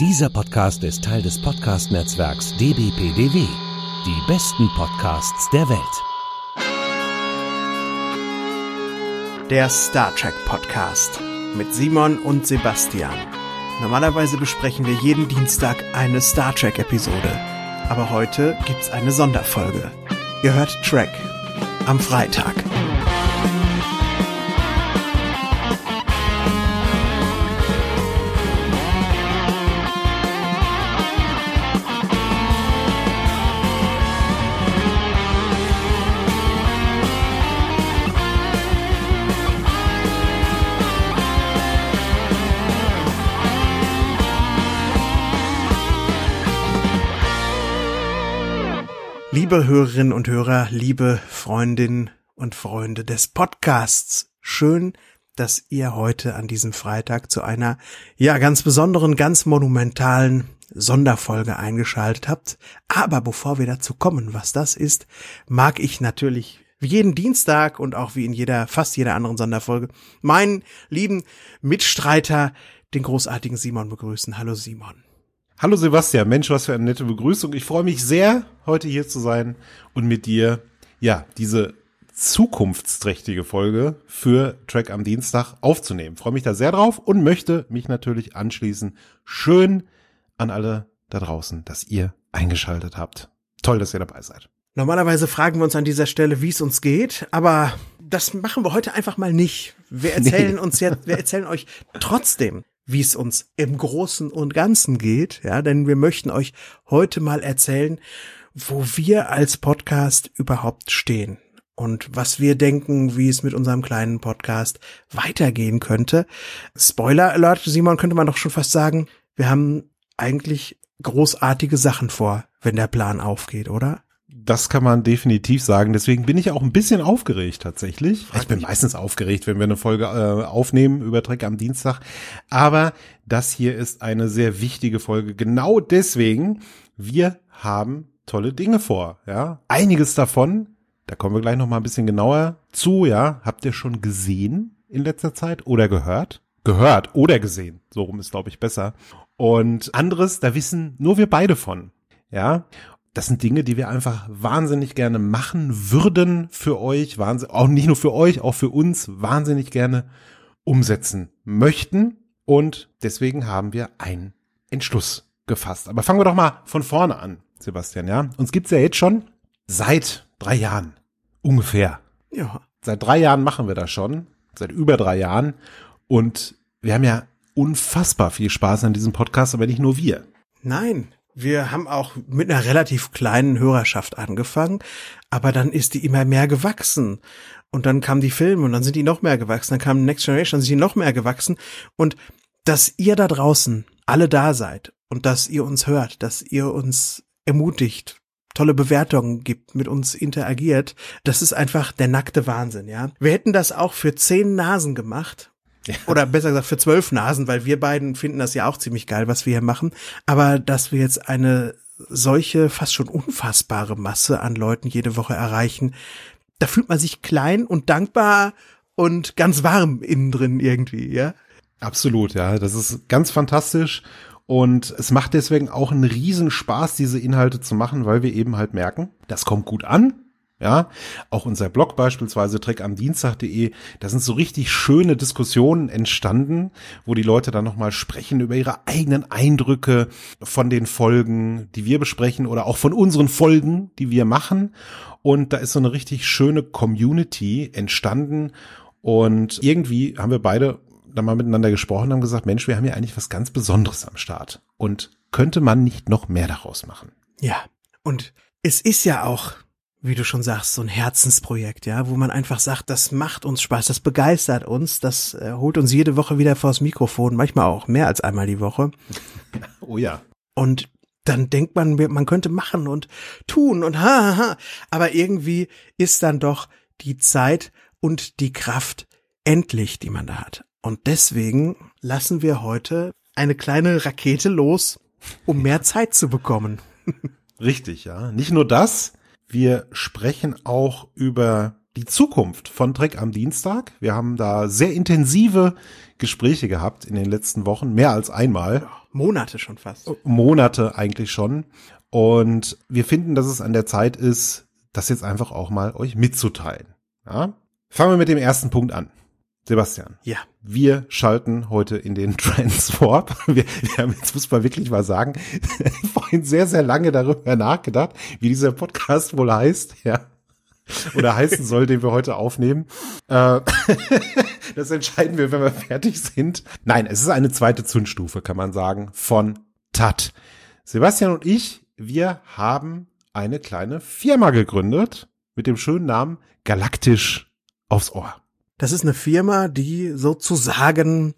Dieser Podcast ist Teil des Podcast-Netzwerks dbpdw. Die besten Podcasts der Welt. Der Star Trek Podcast mit Simon und Sebastian. Normalerweise besprechen wir jeden Dienstag eine Star Trek Episode. Aber heute gibt's eine Sonderfolge. Ihr hört Trek am Freitag. Liebe Hörerinnen und Hörer, liebe Freundinnen und Freunde des Podcasts, schön, dass ihr heute an diesem Freitag zu einer, ja, ganz besonderen, ganz monumentalen Sonderfolge eingeschaltet habt. Aber bevor wir dazu kommen, was das ist, mag ich natürlich wie jeden Dienstag und auch wie in jeder, fast jeder anderen Sonderfolge, meinen lieben Mitstreiter, den großartigen Simon begrüßen. Hallo Simon. Hallo Sebastian, Mensch, was für eine nette Begrüßung. Ich freue mich sehr, heute hier zu sein und mit dir, ja, diese zukunftsträchtige Folge für Track am Dienstag aufzunehmen. Freue mich da sehr drauf und möchte mich natürlich anschließen. Schön an alle da draußen, dass ihr eingeschaltet habt. Toll, dass ihr dabei seid. Normalerweise fragen wir uns an dieser Stelle, wie es uns geht, aber das machen wir heute einfach mal nicht. Wir erzählen nee. uns jetzt, wir erzählen euch trotzdem, wie es uns im Großen und Ganzen geht, ja, denn wir möchten euch heute mal erzählen, wo wir als Podcast überhaupt stehen und was wir denken, wie es mit unserem kleinen Podcast weitergehen könnte. Spoiler Alert, Simon, könnte man doch schon fast sagen, wir haben eigentlich großartige Sachen vor, wenn der Plan aufgeht, oder? Das kann man definitiv sagen. Deswegen bin ich auch ein bisschen aufgeregt tatsächlich. Ich bin meistens aufgeregt, wenn wir eine Folge äh, aufnehmen über Dreck am Dienstag. Aber das hier ist eine sehr wichtige Folge. Genau deswegen, wir haben tolle Dinge vor. Ja, einiges davon. Da kommen wir gleich noch mal ein bisschen genauer zu. Ja, habt ihr schon gesehen in letzter Zeit oder gehört? Gehört oder gesehen. So rum ist glaube ich besser. Und anderes, da wissen nur wir beide von. Ja, das sind Dinge, die wir einfach wahnsinnig gerne machen würden für euch, wahnsinnig, auch nicht nur für euch, auch für uns wahnsinnig gerne umsetzen möchten. Und deswegen haben wir einen Entschluss gefasst. Aber fangen wir doch mal von vorne an, Sebastian, ja? Uns gibt's ja jetzt schon seit drei Jahren. Ungefähr. Ja. Seit drei Jahren machen wir das schon. Seit über drei Jahren. Und wir haben ja unfassbar viel Spaß an diesem Podcast, aber nicht nur wir. Nein, wir haben auch mit einer relativ kleinen Hörerschaft angefangen, aber dann ist die immer mehr gewachsen. Und dann kamen die Filme und dann sind die noch mehr gewachsen. Dann kam Next Generation, dann sind die noch mehr gewachsen. Und dass ihr da draußen alle da seid und dass ihr uns hört, dass ihr uns ermutigt, tolle Bewertungen gibt, mit uns interagiert, das ist einfach der nackte Wahnsinn, ja. Wir hätten das auch für zehn Nasen gemacht ja. Oder besser gesagt für zwölf Nasen, weil wir beiden finden das ja auch ziemlich geil, was wir hier machen. Aber dass wir jetzt eine solche fast schon unfassbare Masse an Leuten jede Woche erreichen, da fühlt man sich klein und dankbar und ganz warm innen drin irgendwie, ja? Absolut, ja. Das ist ganz fantastisch. Und es macht deswegen auch einen Riesenspaß, diese Inhalte zu machen, weil wir eben halt merken, das kommt gut an. Ja, auch unser Blog beispielsweise treckamdienstag.de, da sind so richtig schöne Diskussionen entstanden, wo die Leute dann nochmal sprechen über ihre eigenen Eindrücke von den Folgen, die wir besprechen oder auch von unseren Folgen, die wir machen. Und da ist so eine richtig schöne Community entstanden. Und irgendwie haben wir beide dann mal miteinander gesprochen und haben gesagt, Mensch, wir haben ja eigentlich was ganz Besonderes am Start. Und könnte man nicht noch mehr daraus machen? Ja. Und es ist ja auch wie du schon sagst, so ein Herzensprojekt, ja, wo man einfach sagt, das macht uns Spaß, das begeistert uns, das äh, holt uns jede Woche wieder vors Mikrofon, manchmal auch mehr als einmal die Woche. Oh ja. Und dann denkt man, man könnte machen und tun und ha, ha, ha. Aber irgendwie ist dann doch die Zeit und die Kraft endlich, die man da hat. Und deswegen lassen wir heute eine kleine Rakete los, um mehr Zeit zu bekommen. Richtig, ja. Nicht nur das, wir sprechen auch über die Zukunft von Trek am Dienstag. Wir haben da sehr intensive Gespräche gehabt in den letzten Wochen, mehr als einmal. Monate schon fast. Monate eigentlich schon. Und wir finden, dass es an der Zeit ist, das jetzt einfach auch mal euch mitzuteilen. Ja? Fangen wir mit dem ersten Punkt an. Sebastian. Ja. Wir schalten heute in den Transwarp. Wir, wir haben jetzt muss man wirklich mal sagen, vorhin sehr, sehr lange darüber nachgedacht, wie dieser Podcast wohl heißt, ja. Oder heißen soll, den wir heute aufnehmen. Äh, das entscheiden wir, wenn wir fertig sind. Nein, es ist eine zweite Zündstufe, kann man sagen, von TAT. Sebastian und ich, wir haben eine kleine Firma gegründet mit dem schönen Namen Galaktisch aufs Ohr. Das ist eine Firma, die sozusagen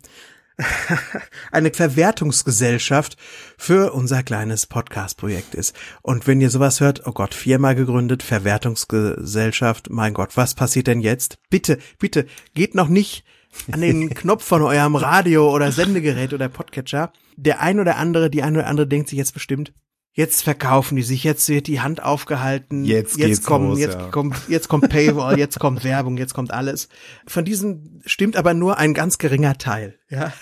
eine Verwertungsgesellschaft für unser kleines Podcast-Projekt ist. Und wenn ihr sowas hört, oh Gott, Firma gegründet, Verwertungsgesellschaft, mein Gott, was passiert denn jetzt? Bitte, bitte, geht noch nicht an den Knopf von eurem Radio oder Sendegerät oder Podcatcher. Der ein oder andere, die eine oder andere denkt sich jetzt bestimmt, Jetzt verkaufen die sich, jetzt wird die Hand aufgehalten, jetzt, jetzt kommen, los, jetzt ja. kommt, jetzt kommt Paywall, jetzt kommt Werbung, jetzt kommt alles. Von diesem stimmt aber nur ein ganz geringer Teil. Ja,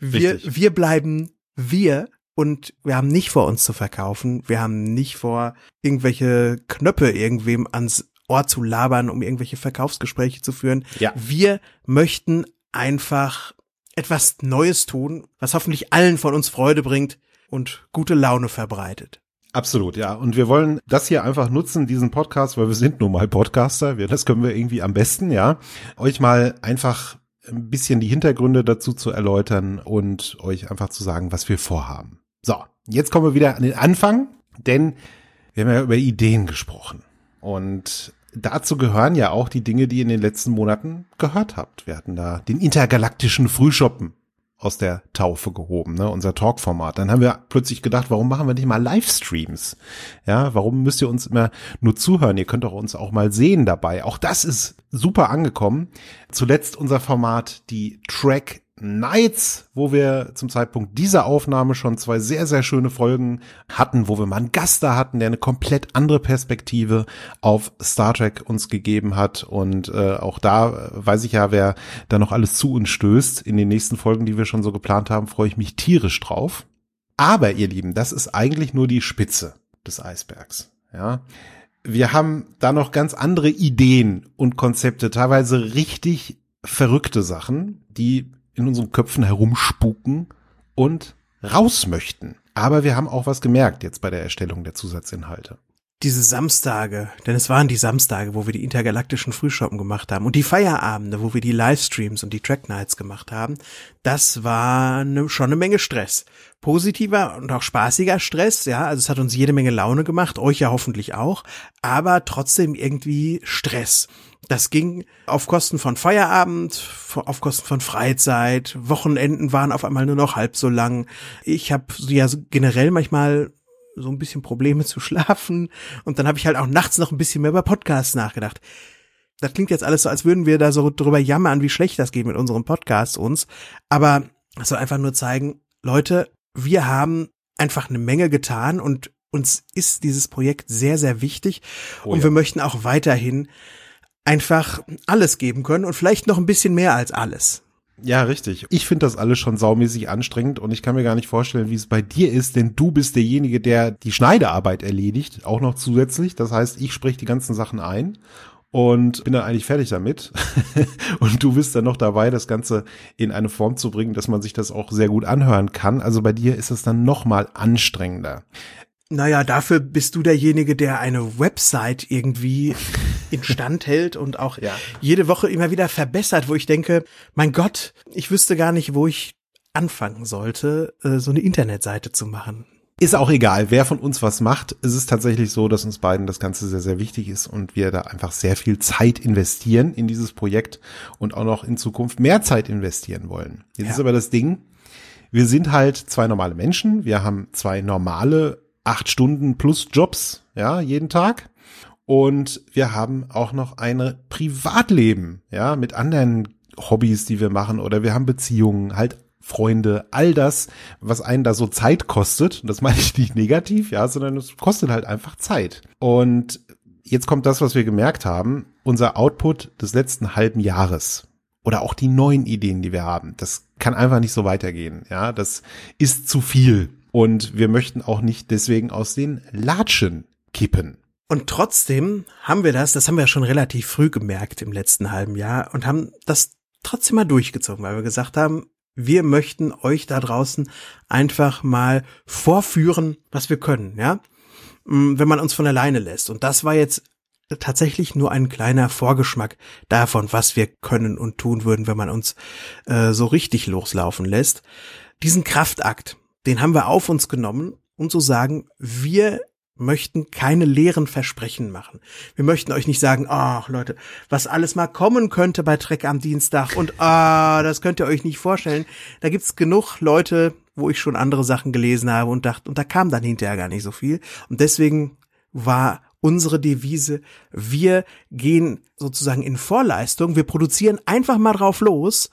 wir Richtig. wir bleiben wir und wir haben nicht vor uns zu verkaufen, wir haben nicht vor irgendwelche Knöpfe irgendwem ans Ohr zu labern, um irgendwelche Verkaufsgespräche zu führen. Ja. Wir möchten einfach etwas Neues tun, was hoffentlich allen von uns Freude bringt und gute Laune verbreitet. Absolut, ja. Und wir wollen das hier einfach nutzen, diesen Podcast, weil wir sind nun mal Podcaster. Wir, das können wir irgendwie am besten, ja. Euch mal einfach ein bisschen die Hintergründe dazu zu erläutern und euch einfach zu sagen, was wir vorhaben. So, jetzt kommen wir wieder an den Anfang, denn wir haben ja über Ideen gesprochen. Und dazu gehören ja auch die Dinge, die ihr in den letzten Monaten gehört habt. Wir hatten da den intergalaktischen Frühschoppen aus der Taufe gehoben, ne, unser Talk-Format. Dann haben wir plötzlich gedacht, warum machen wir nicht mal Livestreams? Ja, warum müsst ihr uns immer nur zuhören? Ihr könnt doch uns auch mal sehen dabei. Auch das ist super angekommen. Zuletzt unser Format, die Track Nights, wo wir zum Zeitpunkt dieser Aufnahme schon zwei sehr, sehr schöne Folgen hatten, wo wir mal einen Gast da hatten, der eine komplett andere Perspektive auf Star Trek uns gegeben hat. Und äh, auch da äh, weiß ich ja, wer da noch alles zu uns stößt. In den nächsten Folgen, die wir schon so geplant haben, freue ich mich tierisch drauf. Aber ihr Lieben, das ist eigentlich nur die Spitze des Eisbergs. Ja. Wir haben da noch ganz andere Ideen und Konzepte, teilweise richtig verrückte Sachen, die in unseren Köpfen herumspuken und raus möchten. Aber wir haben auch was gemerkt jetzt bei der Erstellung der Zusatzinhalte. Diese Samstage, denn es waren die Samstage, wo wir die intergalaktischen Frühschoppen gemacht haben und die Feierabende, wo wir die Livestreams und die Track Nights gemacht haben, das war ne, schon eine Menge Stress. Positiver und auch spaßiger Stress, ja, also es hat uns jede Menge Laune gemacht, euch ja hoffentlich auch, aber trotzdem irgendwie Stress. Das ging auf Kosten von Feierabend, auf Kosten von Freizeit. Wochenenden waren auf einmal nur noch halb so lang. Ich habe ja generell manchmal so ein bisschen Probleme zu schlafen und dann habe ich halt auch nachts noch ein bisschen mehr über Podcasts nachgedacht. Das klingt jetzt alles so, als würden wir da so drüber jammern, wie schlecht das geht mit unserem Podcast uns. Aber es soll einfach nur zeigen, Leute, wir haben einfach eine Menge getan und uns ist dieses Projekt sehr, sehr wichtig. Oh und ja. wir möchten auch weiterhin einfach alles geben können und vielleicht noch ein bisschen mehr als alles. Ja, richtig. Ich finde das alles schon saumäßig anstrengend und ich kann mir gar nicht vorstellen, wie es bei dir ist, denn du bist derjenige, der die Schneidearbeit erledigt, auch noch zusätzlich. Das heißt, ich spreche die ganzen Sachen ein und bin dann eigentlich fertig damit. und du bist dann noch dabei, das Ganze in eine Form zu bringen, dass man sich das auch sehr gut anhören kann. Also bei dir ist es dann noch mal anstrengender. Naja, dafür bist du derjenige, der eine Website irgendwie instand hält und auch Ja. jede Woche immer wieder verbessert, wo ich denke, mein Gott, ich wüsste gar nicht, wo ich anfangen sollte, äh, so eine Internetseite zu machen. Ist auch egal, wer von uns was macht. Es ist tatsächlich so, dass uns beiden das Ganze sehr, sehr wichtig ist und wir da einfach sehr viel Zeit investieren in dieses Projekt und auch noch in Zukunft mehr Zeit investieren wollen. Jetzt Ja. ist aber das Ding, wir sind halt zwei normale Menschen. Wir haben zwei normale acht Stunden plus Jobs, ja, jeden Tag. Und wir haben auch noch ein Privatleben, ja, mit anderen Hobbys, die wir machen oder wir haben Beziehungen, halt Freunde, all das, was einen da so Zeit kostet. Und das meine ich nicht negativ, ja, sondern es kostet halt einfach Zeit. Und jetzt kommt das, was wir gemerkt haben, unser Output des letzten halben Jahres oder auch die neuen Ideen, die wir haben, das kann einfach nicht so weitergehen. Ja, das ist zu viel. Und wir möchten auch nicht deswegen aus den Latschen kippen. Und trotzdem haben wir das, das haben wir ja schon relativ früh gemerkt im letzten halben Jahr und haben das trotzdem mal durchgezogen, weil wir gesagt haben, wir möchten euch da draußen einfach mal vorführen, was wir können, ja? Mm, wenn man uns von alleine lässt. Und das war jetzt tatsächlich nur ein kleiner Vorgeschmack davon, was wir können und tun würden, wenn man uns äh, so richtig loslaufen lässt. Diesen Kraftakt, den haben wir auf uns genommen, um zu sagen, wir möchten keine leeren Versprechen machen. Wir möchten euch nicht sagen, ach Leute, was alles mal kommen könnte bei Trek am Dienstag und ah, das könnt ihr euch nicht vorstellen. Da gibt's genug Leute, wo ich schon andere Sachen gelesen habe und dachte, und da kam dann hinterher gar nicht so viel. Und deswegen war unsere Devise, wir gehen sozusagen in Vorleistung, wir produzieren einfach mal drauf los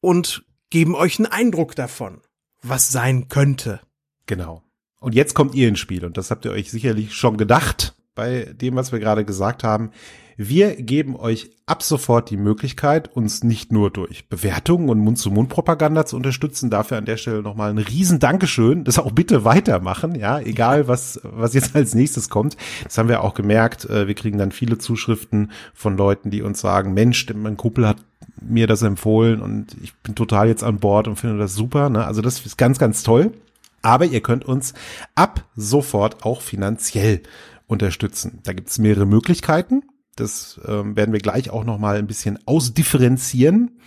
und geben euch einen Eindruck davon, was sein könnte. Genau. Und jetzt kommt ihr ins Spiel und das habt ihr euch sicherlich schon gedacht bei dem, was wir gerade gesagt haben. Wir geben euch ab sofort die Möglichkeit, uns nicht nur durch Bewertungen und Mund-zu-Mund-Propaganda zu unterstützen. Dafür an der Stelle nochmal ein riesen Dankeschön. Das auch bitte weitermachen, ja, egal was, was jetzt als nächstes kommt. Das haben wir auch gemerkt. Äh, wir kriegen dann viele Zuschriften von Leuten, die uns sagen, Mensch, mein Kumpel hat mir das empfohlen und ich bin total jetzt an Bord und finde das super. Ne? Also das ist ganz, ganz toll. Aber ihr könnt uns ab sofort auch finanziell unterstützen. Da gibt es mehrere Möglichkeiten. Das ähm, werden wir gleich auch noch mal ein bisschen ausdifferenzieren.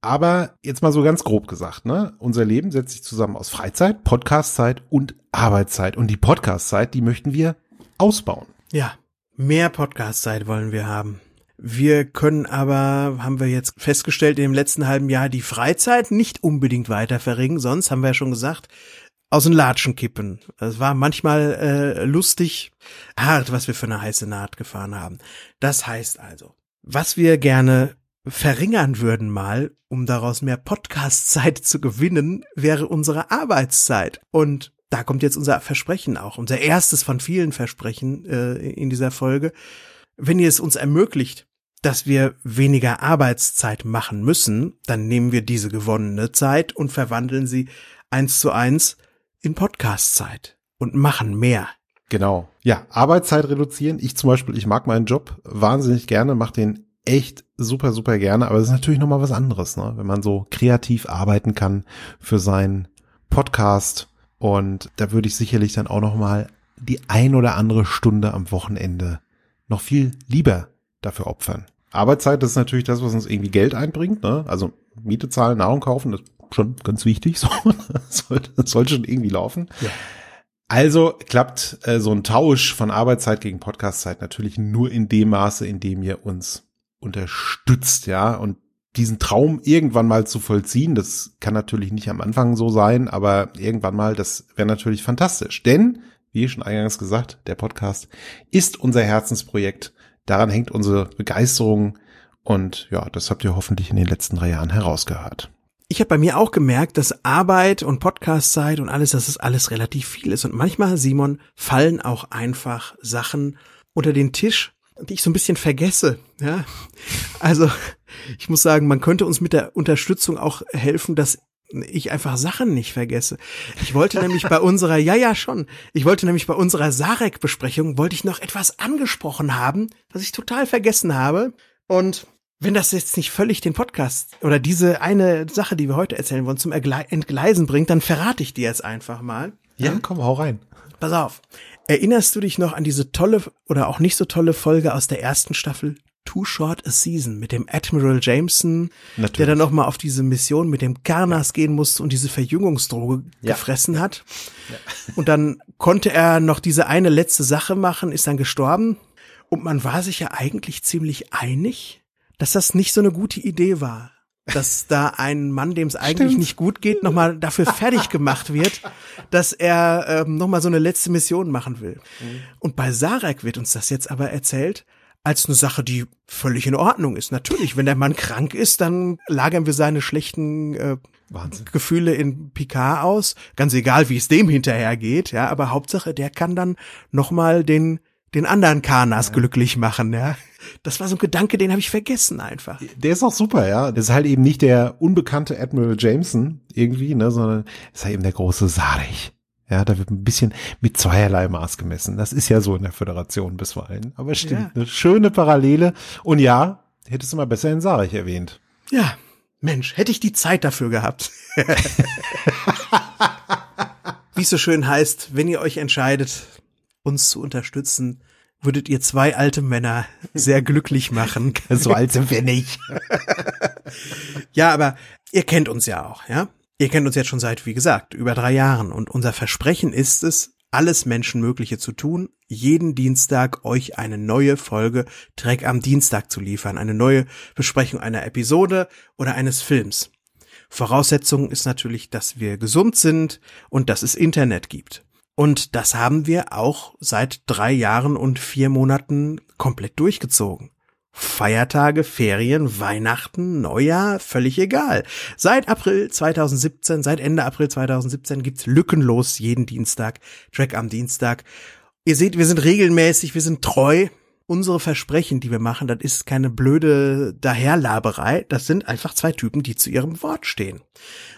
Aber jetzt mal so ganz grob gesagt, ne? Unser Leben setzt sich zusammen aus Freizeit, Podcastzeit und Arbeitszeit. Und die Podcastzeit, die möchten wir ausbauen. Ja, mehr Podcastzeit wollen wir haben. Wir können aber, haben wir jetzt festgestellt, im letzten halben Jahr die Freizeit nicht unbedingt weiter verringern. Sonst haben wir ja schon gesagt, aus den Latschen kippen. Es war manchmal äh, lustig, hart, was wir für eine heiße Naht gefahren haben. Das heißt also, was wir gerne verringern würden mal, um daraus mehr Podcast-Zeit zu gewinnen, wäre unsere Arbeitszeit. Und da kommt jetzt unser Versprechen auch, unser erstes von vielen Versprechen äh, in dieser Folge. Wenn ihr es uns ermöglicht, dass wir weniger Arbeitszeit machen müssen, dann nehmen wir diese gewonnene Zeit und verwandeln sie eins zu eins in Podcast-Zeit und machen mehr. Genau. Ja, Arbeitszeit reduzieren. Ich zum Beispiel, ich mag meinen Job wahnsinnig gerne, mache den echt super, super gerne, aber es ist natürlich nochmal was anderes, ne? wenn man so kreativ arbeiten kann für seinen Podcast. Und da würde ich sicherlich dann auch nochmal die ein oder andere Stunde am Wochenende noch viel lieber dafür opfern. Arbeitszeit, das ist natürlich das, was uns irgendwie Geld einbringt. Ne? Also Miete zahlen, Nahrung kaufen, das schon ganz wichtig. So, das sollte, das sollte schon irgendwie laufen. Ja. Also klappt äh, so ein Tausch von Arbeitszeit gegen Podcastzeit natürlich nur in dem Maße, in dem ihr uns unterstützt, ja. Und diesen Traum irgendwann mal zu vollziehen, das kann natürlich nicht am Anfang so sein, aber irgendwann mal, das wäre natürlich fantastisch. Denn, wie schon eingangs gesagt, der Podcast ist unser Herzensprojekt. Daran hängt unsere Begeisterung. Und ja, das habt ihr hoffentlich in den letzten drei Jahren herausgehört ich habe bei mir auch gemerkt, dass Arbeit und Podcastzeit und alles, dass es alles relativ viel ist. Und manchmal, Simon, fallen auch einfach Sachen unter den Tisch, die ich so ein bisschen vergesse. Ja, also ich muss sagen, man könnte uns mit der Unterstützung auch helfen, dass ich einfach Sachen nicht vergesse. Ich wollte nämlich bei unserer, ja, ja, schon. Ich wollte nämlich bei unserer Sarek-Besprechung, wollte ich noch etwas angesprochen haben, was ich total vergessen habe. Und wenn das jetzt nicht völlig den Podcast oder diese eine Sache, die wir heute erzählen wollen, zum Entgleisen bringt, dann verrate ich dir jetzt einfach mal. Ja, ja, komm, hau rein. Pass auf. Erinnerst du dich noch an diese tolle oder auch nicht so tolle Folge aus der ersten Staffel Too Short a Season mit dem Admiral Jameson, Natürlich. der dann nochmal auf diese Mission mit dem Karnas gehen musste und diese Verjüngungsdroge ja. gefressen hat. Ja. Und dann konnte er noch diese eine letzte Sache machen, ist dann gestorben. Und man war sich ja eigentlich ziemlich einig, dass das nicht so eine gute Idee war. Dass da ein Mann, dem es eigentlich Stimmt. nicht gut geht, nochmal dafür fertig gemacht wird, dass er ähm, nochmal so eine letzte Mission machen will. Mhm. Und bei Sarek wird uns das jetzt aber erzählt, als eine Sache, die völlig in Ordnung ist. Natürlich, wenn der Mann krank ist, dann lagern wir seine schlechten äh, Gefühle in Picard aus. Ganz egal, wie es dem hinterher geht, ja, aber Hauptsache, der kann dann nochmal den den anderen Kanas ja. glücklich machen, ja. Das war so ein Gedanke, den habe ich vergessen einfach. Der ist auch super, ja. Das ist halt eben nicht der unbekannte Admiral Jameson irgendwie, ne, sondern ist halt eben der große Sarich. Ja, da wird ein bisschen mit zweierlei Maß gemessen. Das ist ja so in der Föderation bisweilen. Aber stimmt, ja. eine schöne Parallele. Und ja, hättest du mal besser in Sarich erwähnt. Ja, Mensch, hätte ich die Zeit dafür gehabt. Wie es so schön heißt, wenn ihr euch entscheidet, uns zu unterstützen, würdet ihr zwei alte Männer sehr glücklich machen. so alt sind wir nicht. ja, aber ihr kennt uns ja auch, ja? Ihr kennt uns jetzt schon seit, wie gesagt, über drei Jahren und unser Versprechen ist es, alles Menschenmögliche zu tun, jeden Dienstag euch eine neue Folge Dreck am Dienstag zu liefern, eine neue Besprechung einer Episode oder eines Films. Voraussetzung ist natürlich, dass wir gesund sind und dass es Internet gibt. Und das haben wir auch seit drei Jahren und vier Monaten komplett durchgezogen. Feiertage, Ferien, Weihnachten, Neujahr, völlig egal. Seit April 2017, seit Ende April 2017 gibt's lückenlos jeden Dienstag, Track am Dienstag. Ihr seht, wir sind regelmäßig, wir sind treu. Unsere Versprechen, die wir machen, das ist keine blöde Daherlaberei. Das sind einfach zwei Typen, die zu ihrem Wort stehen.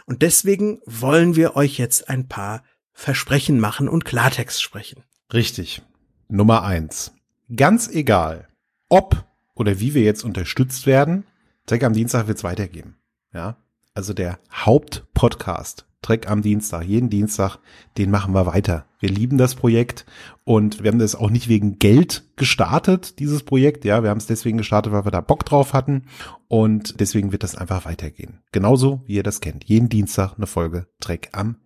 Und deswegen wollen wir euch jetzt ein paar Versprechen machen und Klartext sprechen. Richtig. Nummer eins. Ganz egal, ob oder wie wir jetzt unterstützt werden, Dreck am Dienstag wird es weitergeben. Ja, also der Hauptpodcast Dreck am Dienstag, jeden Dienstag, den machen wir weiter. Wir lieben das Projekt und wir haben das auch nicht wegen Geld gestartet, dieses Projekt. Ja, wir haben es deswegen gestartet, weil wir da Bock drauf hatten und deswegen wird das einfach weitergehen. Genauso wie ihr das kennt. Jeden Dienstag eine Folge Dreck am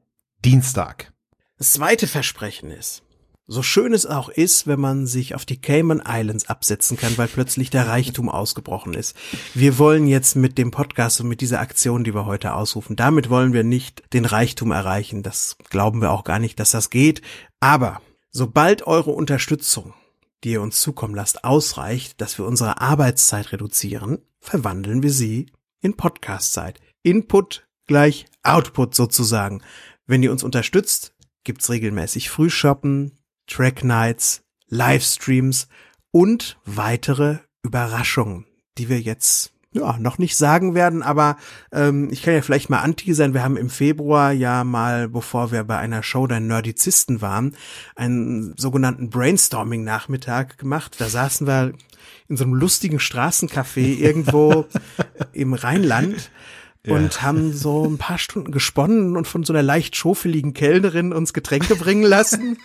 Dienstag. Das zweite Versprechen ist, so schön es auch ist, wenn man sich auf die Cayman Islands absetzen kann, weil plötzlich der Reichtum ausgebrochen ist. Wir wollen jetzt mit dem Podcast und mit dieser Aktion, die wir heute ausrufen, damit wollen wir nicht den Reichtum erreichen. Das glauben wir auch gar nicht, dass das geht. Aber sobald eure Unterstützung, die ihr uns zukommen lasst, ausreicht, dass wir unsere Arbeitszeit reduzieren, verwandeln wir sie in Podcastzeit. Input gleich Output sozusagen. Wenn ihr uns unterstützt, gibt's regelmäßig Frühshoppen, Track Nights, Livestreams und weitere Überraschungen, die wir jetzt ja, noch nicht sagen werden, aber ähm, ich kann ja vielleicht mal anteasern. Wir haben im Februar ja mal, bevor wir bei einer Show der Nerdizisten waren, einen sogenannten Brainstorming-Nachmittag gemacht. Da saßen wir in so einem lustigen Straßencafé irgendwo im Rheinland und haben so ein paar Stunden gesponnen und von so einer leicht schofeligen Kellnerin uns Getränke bringen lassen.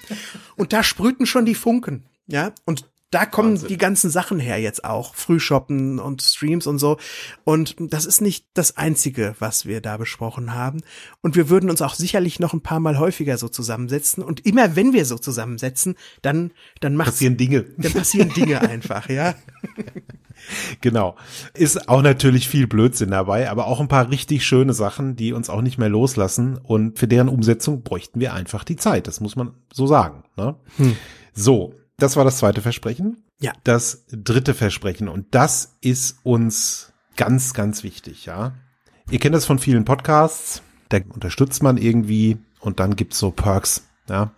und da sprühten schon die Funken. Ja, und da kommen Wahnsinn. die ganzen Sachen her jetzt auch. Frühshoppen und Streams und so. Und das ist nicht das einzige, was wir da besprochen haben. Und wir würden uns auch sicherlich noch ein paar Mal häufiger so zusammensetzen. Und immer wenn wir so zusammensetzen, dann, dann macht passieren Dinge. Dann passieren Dinge einfach, ja. Genau. Ist auch natürlich viel Blödsinn dabei, aber auch ein paar richtig schöne Sachen, die uns auch nicht mehr loslassen. Und für deren Umsetzung bräuchten wir einfach die Zeit. Das muss man so sagen. Ne? Hm. So, das war das zweite Versprechen. Ja. Das dritte Versprechen. Und das ist uns ganz, ganz wichtig, ja. Ihr kennt das von vielen Podcasts. Da unterstützt man irgendwie und dann gibt's so Perks, ja.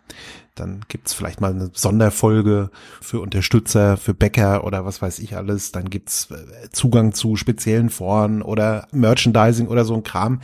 Dann gibt's vielleicht mal eine Sonderfolge für Unterstützer, für Bäcker oder was weiß ich alles. Dann gibt's äh, Zugang zu speziellen Foren oder Merchandising oder so ein Kram.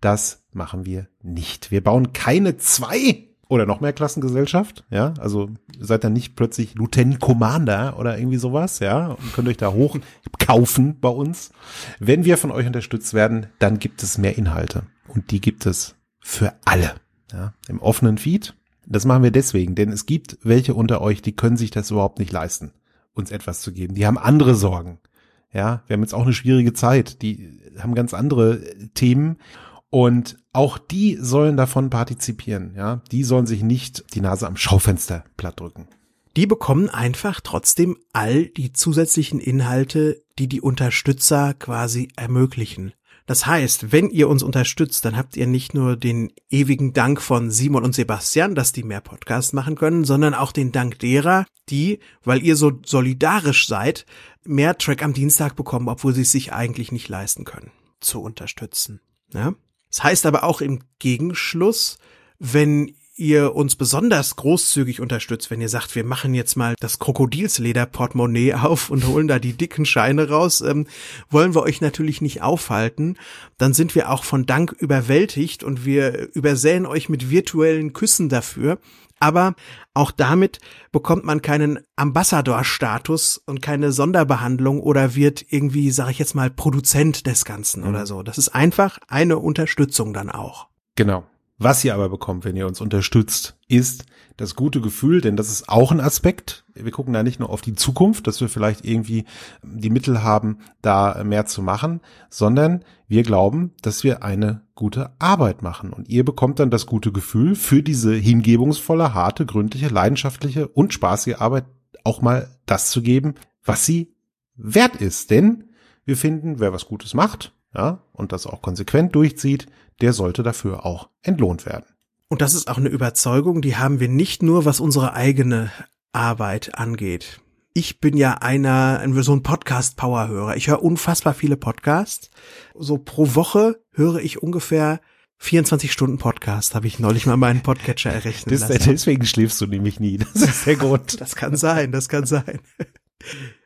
Das machen wir nicht. Wir bauen keine zwei oder noch mehr Klassengesellschaft, ja, also seid dann nicht plötzlich Lieutenant Commander oder irgendwie sowas, ja, und könnt euch da hoch kaufen bei uns. Wenn wir von euch unterstützt werden, dann gibt es mehr Inhalte und die gibt es für alle, ja, im offenen Feed das machen wir deswegen, denn es gibt welche unter euch, die können sich das überhaupt nicht leisten, uns etwas zu geben. Die haben andere Sorgen. Ja, wir haben jetzt auch eine schwierige Zeit. Die haben ganz andere äh, Themen und auch die sollen davon partizipieren. Ja, die sollen sich nicht die Nase am Schaufenster platt drücken. Die bekommen einfach trotzdem all die zusätzlichen Inhalte, die die Unterstützer quasi ermöglichen. Das heißt, wenn ihr uns unterstützt, dann habt ihr nicht nur den ewigen Dank von Simon und Sebastian, dass die mehr Podcasts machen können, sondern auch den Dank derer, die, weil ihr so solidarisch seid, mehr Track am Dienstag bekommen, obwohl sie es sich eigentlich nicht leisten können, zu unterstützen. Ja? Das heißt aber auch im Gegenschluss, wenn ihr uns besonders großzügig unterstützt, wenn ihr sagt, wir machen jetzt mal das Krokodilsleder-Portemonnaie auf und holen da die dicken Scheine raus, ähm, wollen wir euch natürlich nicht aufhalten. Dann sind wir auch von Dank überwältigt und wir übersäen euch mit virtuellen Küssen dafür. Aber auch damit bekommt man keinen Ambassador-Status und keine Sonderbehandlung oder wird irgendwie, sage ich jetzt mal, Produzent des Ganzen mhm. oder so. Das ist einfach eine Unterstützung dann auch. Genau. Was ihr aber bekommt, wenn ihr uns unterstützt, ist das gute Gefühl, denn das ist auch ein Aspekt. Wir gucken da nicht nur auf die Zukunft, dass wir vielleicht irgendwie die Mittel haben, da mehr zu machen, sondern wir glauben, dass wir eine gute Arbeit machen. Und ihr bekommt dann das gute Gefühl, für diese hingebungsvolle, harte, gründliche, leidenschaftliche und spaßige Arbeit auch mal das zu geben, was sie wert ist. Denn wir finden, wer was Gutes macht, ja, und das auch konsequent durchzieht, der sollte dafür auch entlohnt werden. Und das ist auch eine Überzeugung, die haben wir nicht nur, was unsere eigene Arbeit angeht. Ich bin ja einer, so ein Podcast-Power-Hörer. Ich höre unfassbar viele Podcasts. So pro Woche höre ich ungefähr 24 Stunden Podcast, habe ich neulich mal meinen Podcatcher errechnet. Deswegen schläfst du nämlich nie. Das ist der Grund. das kann sein, das kann sein.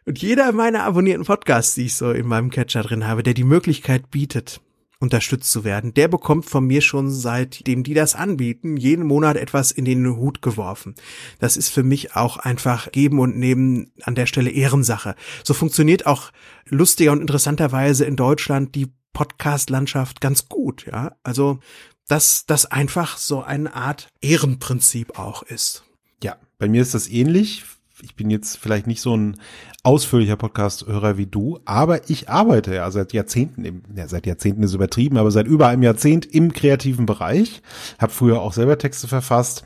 Und jeder meiner abonnierten Podcasts, die ich so in meinem Catcher drin habe, der die Möglichkeit bietet, unterstützt zu werden, der bekommt von mir schon seitdem die das anbieten, jeden Monat etwas in den Hut geworfen. Das ist für mich auch einfach geben und nehmen an der Stelle Ehrensache. So funktioniert auch lustiger und interessanterweise in Deutschland die Podcast-Landschaft ganz gut, ja. Also, dass das einfach so eine Art Ehrenprinzip auch ist. Ja, bei mir ist das ähnlich ich bin jetzt vielleicht nicht so ein ausführlicher Podcast-Hörer wie du, aber ich arbeite ja seit Jahrzehnten, im, ja, seit Jahrzehnten ist übertrieben, aber seit über einem Jahrzehnt im kreativen Bereich, habe früher auch selber Texte verfasst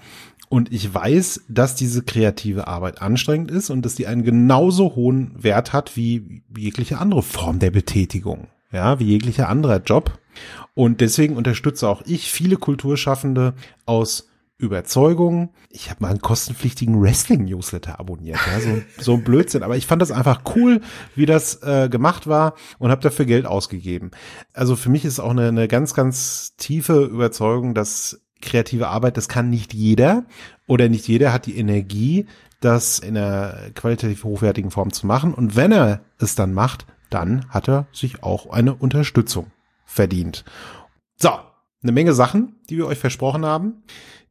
und ich weiß, dass diese kreative Arbeit anstrengend ist und dass die einen genauso hohen Wert hat wie jegliche andere Form der Betätigung, ja, wie jeglicher anderer Job. Und deswegen unterstütze auch ich viele Kulturschaffende aus Überzeugung. Ich habe mal einen kostenpflichtigen Wrestling-Newsletter abonniert, ja, so, so ein Blödsinn. Aber ich fand das einfach cool, wie das äh, gemacht war und habe dafür Geld ausgegeben. Also für mich ist auch eine, eine ganz, ganz tiefe Überzeugung, dass kreative Arbeit, das kann nicht jeder oder nicht jeder hat die Energie, das in einer qualitativ hochwertigen Form zu machen. Und wenn er es dann macht, dann hat er sich auch eine Unterstützung verdient. So, eine Menge Sachen, die wir euch versprochen haben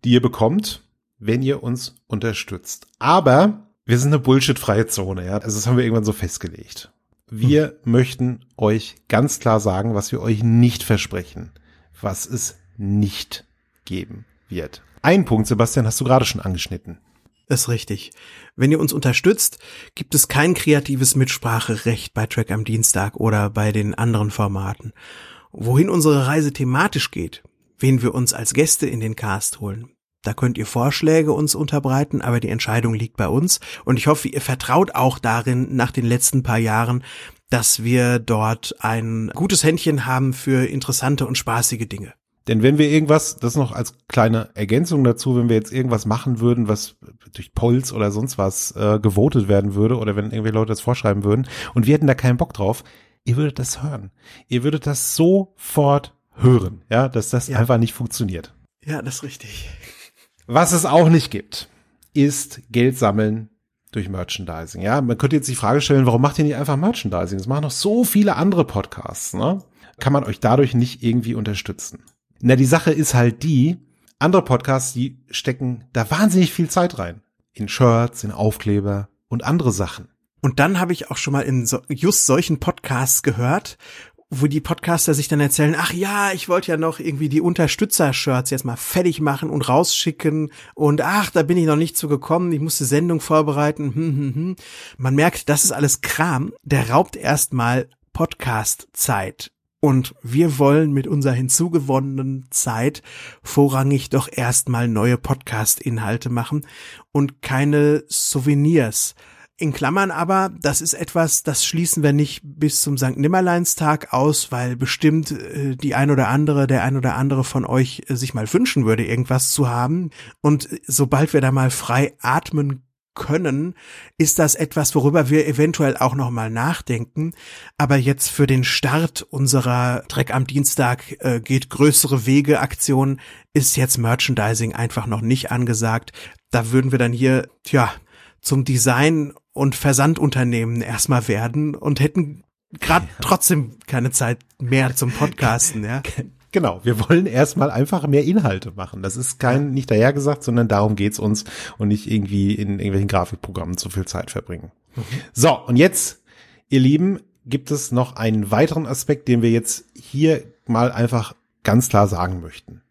die ihr bekommt, wenn ihr uns unterstützt. Aber wir sind eine bullshit-freie Zone, ja. Also das haben wir irgendwann so festgelegt. Wir hm. möchten euch ganz klar sagen, was wir euch nicht versprechen, was es nicht geben wird. Ein Punkt, Sebastian, hast du gerade schon angeschnitten. ist richtig. Wenn ihr uns unterstützt, gibt es kein kreatives Mitspracherecht bei Track am Dienstag oder bei den anderen Formaten. Wohin unsere Reise thematisch geht, wen wir uns als Gäste in den Cast holen. Da könnt ihr Vorschläge uns unterbreiten, aber die Entscheidung liegt bei uns. Und ich hoffe, ihr vertraut auch darin nach den letzten paar Jahren, dass wir dort ein gutes Händchen haben für interessante und spaßige Dinge. Denn wenn wir irgendwas, das noch als kleine Ergänzung dazu, wenn wir jetzt irgendwas machen würden, was durch Polls oder sonst was äh, gewotet werden würde, oder wenn irgendwelche Leute das vorschreiben würden, und wir hätten da keinen Bock drauf, ihr würdet das hören. Ihr würdet das sofort hören, ja, dass das ja. einfach nicht funktioniert. Ja, das ist richtig. Was es auch nicht gibt, ist Geld sammeln durch Merchandising. Ja, man könnte jetzt die Frage stellen, warum macht ihr nicht einfach Merchandising? Das machen noch so viele andere Podcasts, ne? Kann man euch dadurch nicht irgendwie unterstützen? Na, die Sache ist halt die, andere Podcasts, die stecken da wahnsinnig viel Zeit rein. In Shirts, in Aufkleber und andere Sachen. Und dann habe ich auch schon mal in so, just solchen Podcasts gehört, wo die Podcaster sich dann erzählen, ach ja, ich wollte ja noch irgendwie die Unterstützer-Shirts jetzt mal fertig machen und rausschicken und ach, da bin ich noch nicht zu gekommen, ich musste Sendung vorbereiten. Hm, hm, hm. Man merkt, das ist alles Kram, der raubt erstmal Podcast-Zeit. Und wir wollen mit unserer hinzugewonnenen Zeit vorrangig doch erstmal neue Podcast-Inhalte machen und keine Souvenirs in Klammern aber, das ist etwas, das schließen wir nicht bis zum St. Nimmerleinstag aus, weil bestimmt äh, die ein oder andere, der ein oder andere von euch äh, sich mal wünschen würde, irgendwas zu haben. Und sobald wir da mal frei atmen können, ist das etwas, worüber wir eventuell auch nochmal nachdenken. Aber jetzt für den Start unserer Dreck am Dienstag äh, geht größere Wege Aktion ist jetzt Merchandising einfach noch nicht angesagt. Da würden wir dann hier, tja, zum Design und Versandunternehmen erstmal werden und hätten gerade ja. trotzdem keine Zeit mehr zum Podcasten, ja. Genau, wir wollen erstmal einfach mehr Inhalte machen. Das ist kein nicht dahergesagt, sondern darum geht's uns und nicht irgendwie in irgendwelchen Grafikprogrammen zu viel Zeit verbringen. Mhm. So, und jetzt, ihr Lieben, gibt es noch einen weiteren Aspekt, den wir jetzt hier mal einfach ganz klar sagen möchten.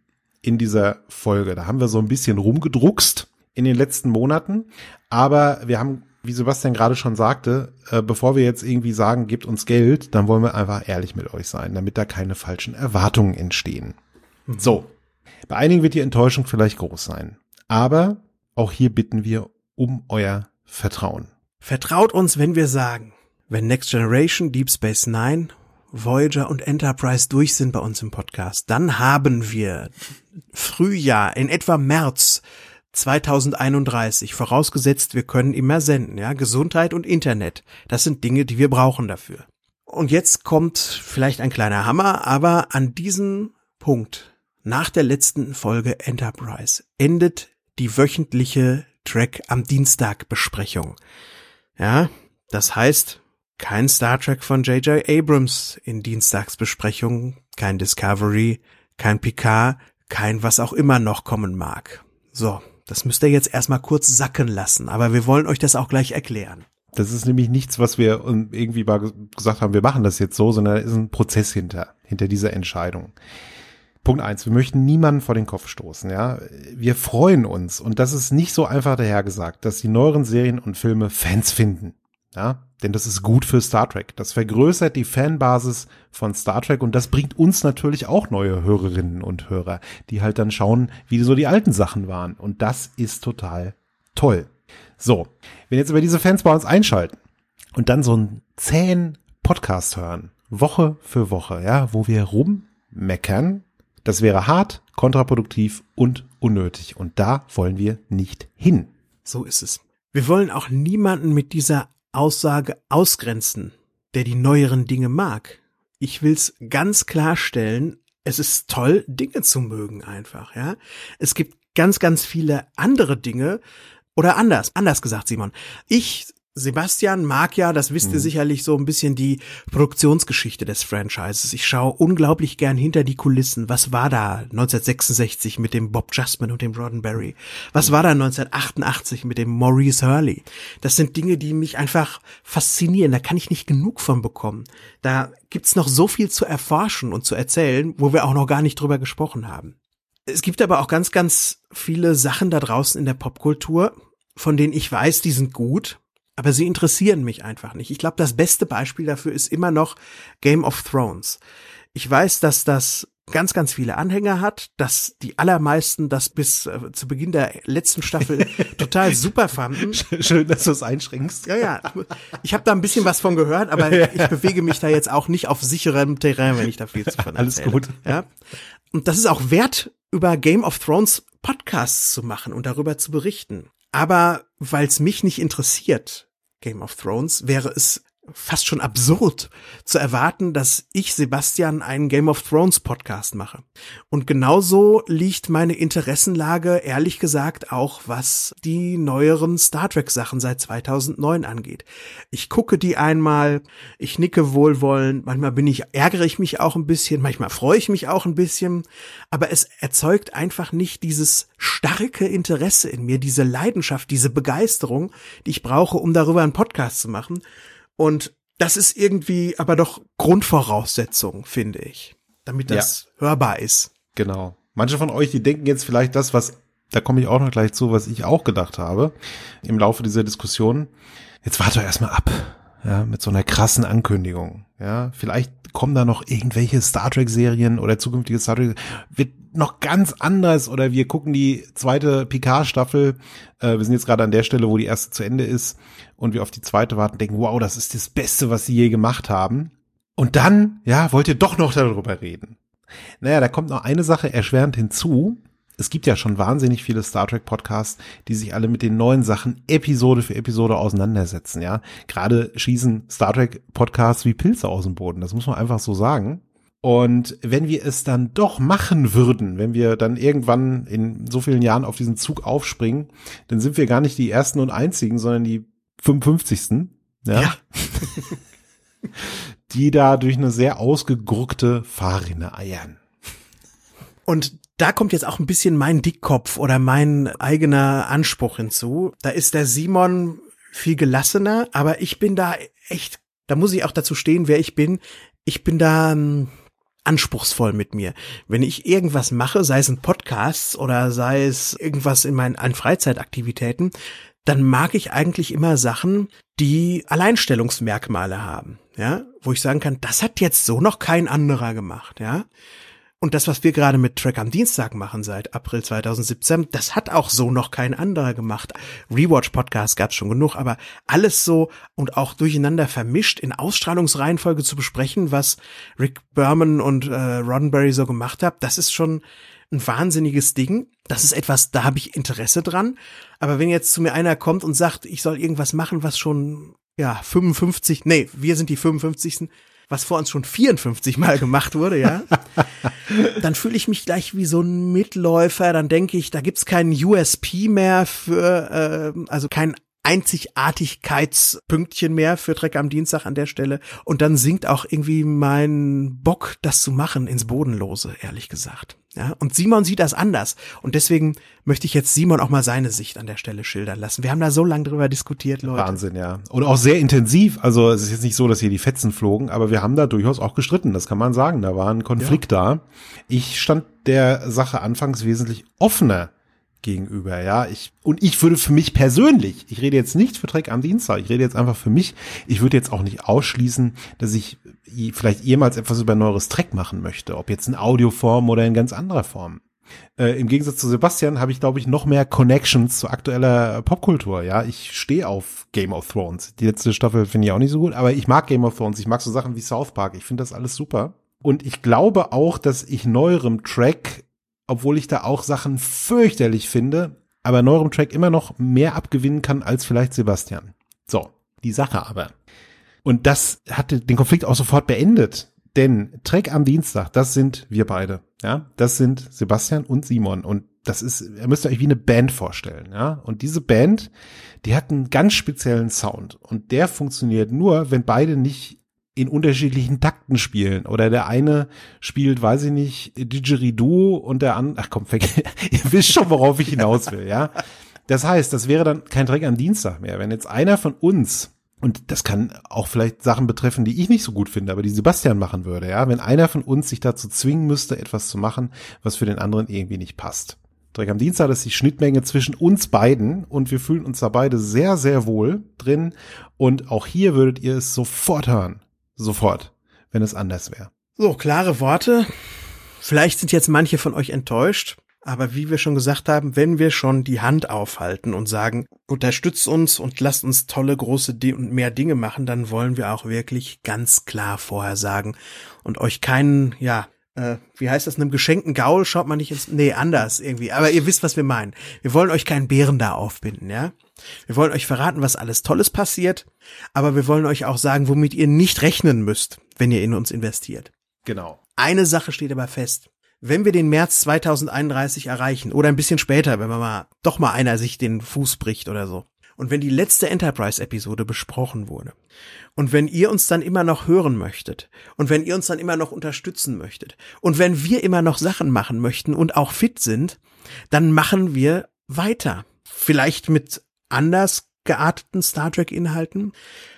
In dieser Folge, da haben wir so ein bisschen rumgedruckst in den letzten Monaten, aber wir haben wie Sebastian gerade schon sagte, äh, bevor wir jetzt irgendwie sagen, gebt uns Geld, dann wollen wir einfach ehrlich mit euch sein, damit da keine falschen Erwartungen entstehen. Mhm. So. Bei einigen wird die Enttäuschung vielleicht groß sein. Aber auch hier bitten wir um euer Vertrauen. Vertraut uns, wenn wir sagen, wenn Next Generation, Deep Space Nine, Voyager und Enterprise durch sind bei uns im Podcast, dann haben wir Frühjahr, in etwa März 2031, vorausgesetzt wir können immer senden, ja, Gesundheit und Internet, das sind Dinge, die wir brauchen dafür. Und jetzt kommt vielleicht ein kleiner Hammer, aber an diesem Punkt, nach der letzten Folge Enterprise, endet die wöchentliche Track am Dienstag Besprechung. Ja, das heißt, kein Star Trek von J.J. Abrams in Dienstagsbesprechungen, kein Discovery, kein Picard, kein was auch immer noch kommen mag. So, das müsst ihr jetzt erstmal kurz sacken lassen, aber wir wollen euch das auch gleich erklären. Das ist nämlich nichts, was wir irgendwie mal gesagt haben, wir machen das jetzt so, sondern da ist ein Prozess hinter, hinter dieser Entscheidung. Punkt eins, wir möchten niemanden vor den Kopf stoßen, ja. Wir freuen uns, und das ist nicht so einfach dahergesagt, dass die neueren Serien und Filme Fans finden. Ja, denn das ist gut für Star Trek. Das vergrößert die Fanbasis von Star Trek und das bringt uns natürlich auch neue Hörerinnen und Hörer, die halt dann schauen, wie so die alten Sachen waren. Und das ist total toll. So, wenn jetzt aber diese Fans bei uns einschalten und dann so einen zähen Podcast hören, Woche für Woche, ja, wo wir rummeckern, das wäre hart, kontraproduktiv und unnötig. Und da wollen wir nicht hin. So ist es. Wir wollen auch niemanden mit dieser Aussage ausgrenzen, der die neueren Dinge mag. Ich will's ganz klarstellen, es ist toll, Dinge zu mögen einfach, ja. Es gibt ganz, ganz viele andere Dinge, oder anders, anders gesagt, Simon. Ich Sebastian mag ja, das wisst ihr mhm. sicherlich, so ein bisschen die Produktionsgeschichte des Franchises. Ich schaue unglaublich gern hinter die Kulissen. Was war da 1966 mit dem Bob Justman und dem Roddenberry? Was mhm. war da 1988 mit dem Maurice Hurley? Das sind Dinge, die mich einfach faszinieren. Da kann ich nicht genug von bekommen. Da gibt's noch so viel zu erforschen und zu erzählen, wo wir auch noch gar nicht drüber gesprochen haben. Es gibt aber auch ganz, ganz viele Sachen da draußen in der Popkultur, von denen ich weiß, die sind gut, aber sie interessieren mich einfach nicht. Ich glaube, das beste Beispiel dafür ist immer noch Game of Thrones. Ich weiß, dass das ganz, ganz viele Anhänger hat, dass die allermeisten das bis äh, zu Beginn der letzten Staffel total super fanden. Schön, dass du es einschränkst. Ja, ja. Ich habe da ein bisschen was von gehört, aber ich bewege mich da jetzt auch nicht auf sicherem Terrain, wenn ich da viel zu von Alles gut. Ja. Und das ist auch wert, über Game of Thrones Podcasts zu machen und darüber zu berichten. Aber weil es mich nicht interessiert, Game of Thrones. Wäre es fast schon absurd zu erwarten, dass ich Sebastian einen Game of Thrones Podcast mache. Und genauso liegt meine Interessenlage ehrlich gesagt auch, was die neueren Star Trek Sachen seit 2009 angeht. Ich gucke die einmal, ich nicke wohlwollend, manchmal bin ich, ärgere ich mich auch ein bisschen, manchmal freue ich mich auch ein bisschen, aber es erzeugt einfach nicht dieses starke Interesse in mir, diese Leidenschaft, diese Begeisterung, die ich brauche, um darüber einen Podcast zu machen. Und das ist irgendwie aber doch Grundvoraussetzung, finde ich, damit das ja. hörbar ist. Genau. Manche von euch, die denken jetzt vielleicht das, was, da komme ich auch noch gleich zu, was ich auch gedacht habe im Laufe dieser Diskussion. Jetzt warte doch erstmal ab, ja, mit so einer krassen Ankündigung. Ja, vielleicht kommen da noch irgendwelche Star Trek Serien oder zukünftige Star Trek wird noch ganz anders oder wir gucken die zweite Picard Staffel. Äh, wir sind jetzt gerade an der Stelle, wo die erste zu Ende ist und wir auf die zweite warten, denken, wow, das ist das Beste, was sie je gemacht haben. Und dann, ja, wollt ihr doch noch darüber reden. Naja, da kommt noch eine Sache erschwerend hinzu. Es gibt ja schon wahnsinnig viele Star Trek Podcasts, die sich alle mit den neuen Sachen Episode für Episode auseinandersetzen, ja. Gerade schießen Star Trek Podcasts wie Pilze aus dem Boden. Das muss man einfach so sagen. Und wenn wir es dann doch machen würden, wenn wir dann irgendwann in so vielen Jahren auf diesen Zug aufspringen, dann sind wir gar nicht die ersten und einzigen, sondern die 55. Ja. ja. die da durch eine sehr ausgegurkte Fahrrinne eiern. Und da kommt jetzt auch ein bisschen mein Dickkopf oder mein eigener Anspruch hinzu. Da ist der Simon viel gelassener, aber ich bin da echt, da muss ich auch dazu stehen, wer ich bin. Ich bin da ähm, anspruchsvoll mit mir. Wenn ich irgendwas mache, sei es ein Podcast oder sei es irgendwas in meinen an Freizeitaktivitäten, dann mag ich eigentlich immer Sachen, die Alleinstellungsmerkmale haben, ja, wo ich sagen kann, das hat jetzt so noch kein anderer gemacht, ja. Und das, was wir gerade mit Track am Dienstag machen seit April 2017, das hat auch so noch kein anderer gemacht. Rewatch Podcast gab es schon genug, aber alles so und auch durcheinander vermischt in Ausstrahlungsreihenfolge zu besprechen, was Rick Berman und äh, Roddenberry so gemacht haben, das ist schon ein wahnsinniges Ding. Das ist etwas, da habe ich Interesse dran. Aber wenn jetzt zu mir einer kommt und sagt, ich soll irgendwas machen, was schon ja 55, nee, wir sind die 55 was vor uns schon 54 Mal gemacht wurde, ja, dann fühle ich mich gleich wie so ein Mitläufer. Dann denke ich, da gibt's keinen USP mehr für, äh, also kein Einzigartigkeitspünktchen mehr für Dreck am Dienstag an der Stelle. Und dann sinkt auch irgendwie mein Bock, das zu machen, ins Bodenlose, ehrlich gesagt. Ja, und Simon sieht das anders. Und deswegen möchte ich jetzt Simon auch mal seine Sicht an der Stelle schildern lassen. Wir haben da so lange drüber diskutiert, Leute. Wahnsinn, ja. Und auch sehr intensiv. Also es ist jetzt nicht so, dass hier die Fetzen flogen, aber wir haben da durchaus auch gestritten. Das kann man sagen. Da war ein Konflikt ja. da. Ich stand der Sache anfangs wesentlich offener gegenüber, ja. Ich, und ich würde für mich persönlich, ich rede jetzt nicht für Dreck am Dienstag, ich rede jetzt einfach für mich, ich würde jetzt auch nicht ausschließen, dass ich vielleicht jemals etwas über neues Track machen möchte, ob jetzt in Audioform oder in ganz anderer Form. Äh, Im Gegensatz zu Sebastian habe ich, glaube ich, noch mehr Connections zu aktueller Popkultur. Ja, ich stehe auf Game of Thrones. Die letzte Staffel finde ich auch nicht so gut, aber ich mag Game of Thrones. Ich mag so Sachen wie South Park. Ich finde das alles super. Und ich glaube auch, dass ich neuerem Track obwohl ich da auch Sachen fürchterlich finde, aber neuerem Track immer noch mehr abgewinnen kann als vielleicht Sebastian. So, die Sache aber. Und das hatte den Konflikt auch sofort beendet. Denn Track am Dienstag, das sind wir beide. Ja, das sind Sebastian und Simon. Und das ist, ihr müsst euch wie eine Band vorstellen. Ja, und diese Band, die hat einen ganz speziellen Sound. Und der funktioniert nur, wenn beide nicht in unterschiedlichen Takten spielen. Oder der eine spielt, weiß ich nicht, Didgeridoo und der andere, ach komm, ihr wisst schon, worauf ich hinaus will, ja. Das heißt, das wäre dann kein Dreck am Dienstag mehr. Wenn jetzt einer von uns, und das kann auch vielleicht Sachen betreffen, die ich nicht so gut finde, aber die Sebastian machen würde, ja, wenn einer von uns sich dazu zwingen müsste, etwas zu machen, was für den anderen irgendwie nicht passt. Dreck am Dienstag ist die Schnittmenge zwischen uns beiden und wir fühlen uns da beide sehr, sehr wohl drin. Und auch hier würdet ihr es sofort hören sofort, wenn es anders wäre. So, klare Worte. Vielleicht sind jetzt manche von euch enttäuscht, aber wie wir schon gesagt haben, wenn wir schon die Hand aufhalten und sagen, unterstützt uns und lasst uns tolle, große und mehr Dinge machen, dann wollen wir auch wirklich ganz klar vorher sagen und euch keinen, ja, äh, wie heißt das, einem geschenkten Gaul schaut man nicht ins, nee, anders irgendwie, aber ihr wisst, was wir meinen. Wir wollen euch keinen Bären da aufbinden, ja? Wir wollen euch verraten, was alles Tolles passiert, aber wir wollen euch auch sagen, womit ihr nicht rechnen müsst, wenn ihr in uns investiert. Genau. Eine Sache steht aber fest. Wenn wir den März 2031 erreichen oder ein bisschen später, wenn man mal doch mal einer sich den Fuß bricht oder so. Und wenn die letzte Enterprise-Episode besprochen wurde und wenn ihr uns dann immer noch hören möchtet und wenn ihr uns dann immer noch unterstützen möchtet und wenn wir immer noch Sachen machen möchten und auch fit sind, dann machen wir weiter. Vielleicht mit anders gearteten Star Trek Inhalten.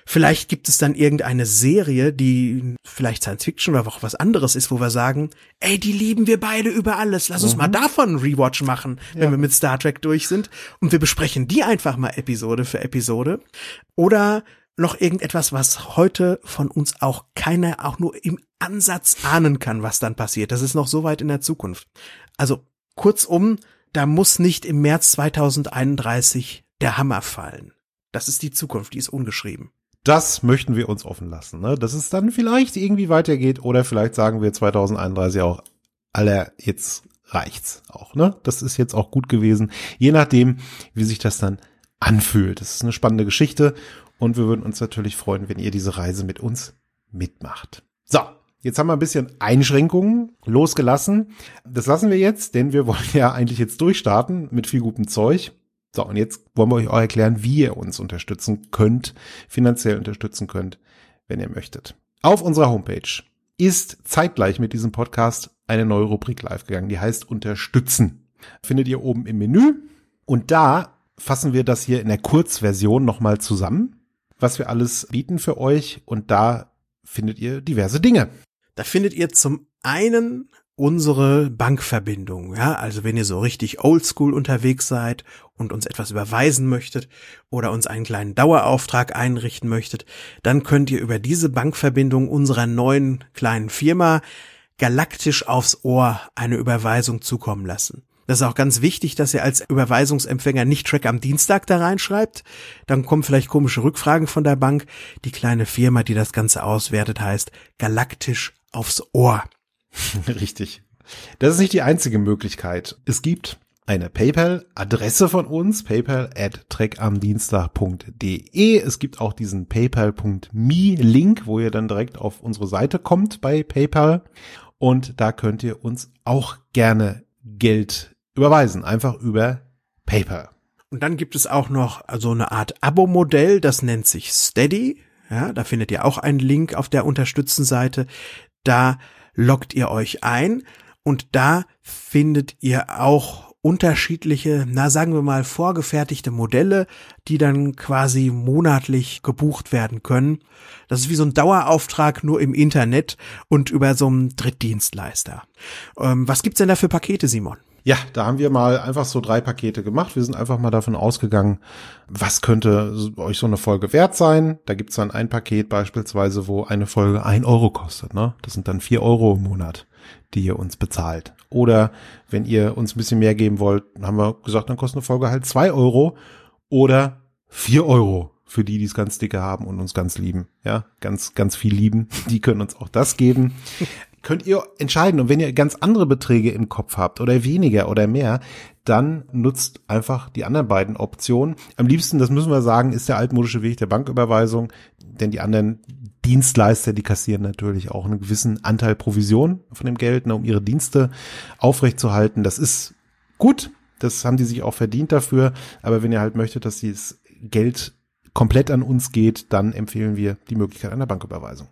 Vielleicht gibt es dann irgendeine Serie, die vielleicht Science Fiction oder auch was anderes ist, wo wir sagen, ey, die lieben wir beide über alles. Lass uns mhm. mal davon einen Rewatch machen, wenn ja. wir mit Star Trek durch sind. Und wir besprechen die einfach mal Episode für Episode. Oder noch irgendetwas, was heute von uns auch keiner auch nur im Ansatz ahnen kann, was dann passiert. Das ist noch so weit in der Zukunft. Also kurzum, da muss nicht im März 2031 der Hammer fallen. Das ist die Zukunft, die ist ungeschrieben. Das möchten wir uns offen lassen, ne? dass es dann vielleicht irgendwie weitergeht oder vielleicht sagen wir 2031 auch, Alter, jetzt reicht's auch, ne? Das ist jetzt auch gut gewesen. Je nachdem, wie sich das dann anfühlt. Das ist eine spannende Geschichte und wir würden uns natürlich freuen, wenn ihr diese Reise mit uns mitmacht. So. Jetzt haben wir ein bisschen Einschränkungen losgelassen. Das lassen wir jetzt, denn wir wollen ja eigentlich jetzt durchstarten mit viel gutem Zeug. So, und jetzt wollen wir euch auch erklären, wie ihr uns unterstützen könnt, finanziell unterstützen könnt, wenn ihr möchtet. Auf unserer Homepage ist zeitgleich mit diesem Podcast eine neue Rubrik live gegangen, die heißt Unterstützen. Findet ihr oben im Menü und da fassen wir das hier in der Kurzversion nochmal zusammen, was wir alles bieten für euch und da findet ihr diverse Dinge. Da findet ihr zum einen unsere Bankverbindung, ja, also wenn ihr so richtig oldschool unterwegs seid und uns etwas überweisen möchtet oder uns einen kleinen Dauerauftrag einrichten möchtet, dann könnt ihr über diese Bankverbindung unserer neuen kleinen Firma galaktisch aufs Ohr eine Überweisung zukommen lassen. Das ist auch ganz wichtig, dass ihr als Überweisungsempfänger nicht Track am Dienstag da reinschreibt. Dann kommen vielleicht komische Rückfragen von der Bank. Die kleine Firma, die das Ganze auswertet, heißt galaktisch aufs Ohr. Richtig. Das ist nicht die einzige Möglichkeit. Es gibt eine PayPal-Adresse von uns, paypal at trackamdienstag.de. Es gibt auch diesen paypal.me-Link, wo ihr dann direkt auf unsere Seite kommt bei PayPal. Und da könnt ihr uns auch gerne Geld überweisen, einfach über PayPal. Und dann gibt es auch noch also eine Art Abo-Modell, das nennt sich Steady. Ja, da findet ihr auch einen Link auf der Unterstützen-Seite. Da loggt ihr euch ein und da findet ihr auch unterschiedliche, na sagen wir mal, vorgefertigte Modelle, die dann quasi monatlich gebucht werden können. Das ist wie so ein Dauerauftrag nur im Internet und über so einen Drittdienstleister. Ähm, was gibt's denn da für Pakete, Simon? Ja, da haben wir mal einfach so drei Pakete gemacht. Wir sind einfach mal davon ausgegangen, was könnte euch so eine Folge wert sein. Da gibt's dann ein Paket beispielsweise, wo eine Folge ein Euro kostet. Ne? Das sind dann vier Euro im Monat, die ihr uns bezahlt. Oder wenn ihr uns ein bisschen mehr geben wollt, haben wir gesagt, dann kostet eine Folge halt zwei Euro oder vier Euro für die, die es ganz dicke haben und uns ganz lieben. Ja, ganz, ganz viel lieben. Die können uns auch das geben könnt ihr entscheiden. Und wenn ihr ganz andere Beträge im Kopf habt oder weniger oder mehr, dann nutzt einfach die anderen beiden Optionen. Am liebsten, das müssen wir sagen, ist der altmodische Weg der Banküberweisung, denn die anderen Dienstleister, die kassieren natürlich auch einen gewissen Anteil Provision von dem Geld, ne, um ihre Dienste aufrechtzuerhalten. Das ist gut, das haben die sich auch verdient dafür. Aber wenn ihr halt möchtet, dass dieses Geld komplett an uns geht, dann empfehlen wir die Möglichkeit einer Banküberweisung.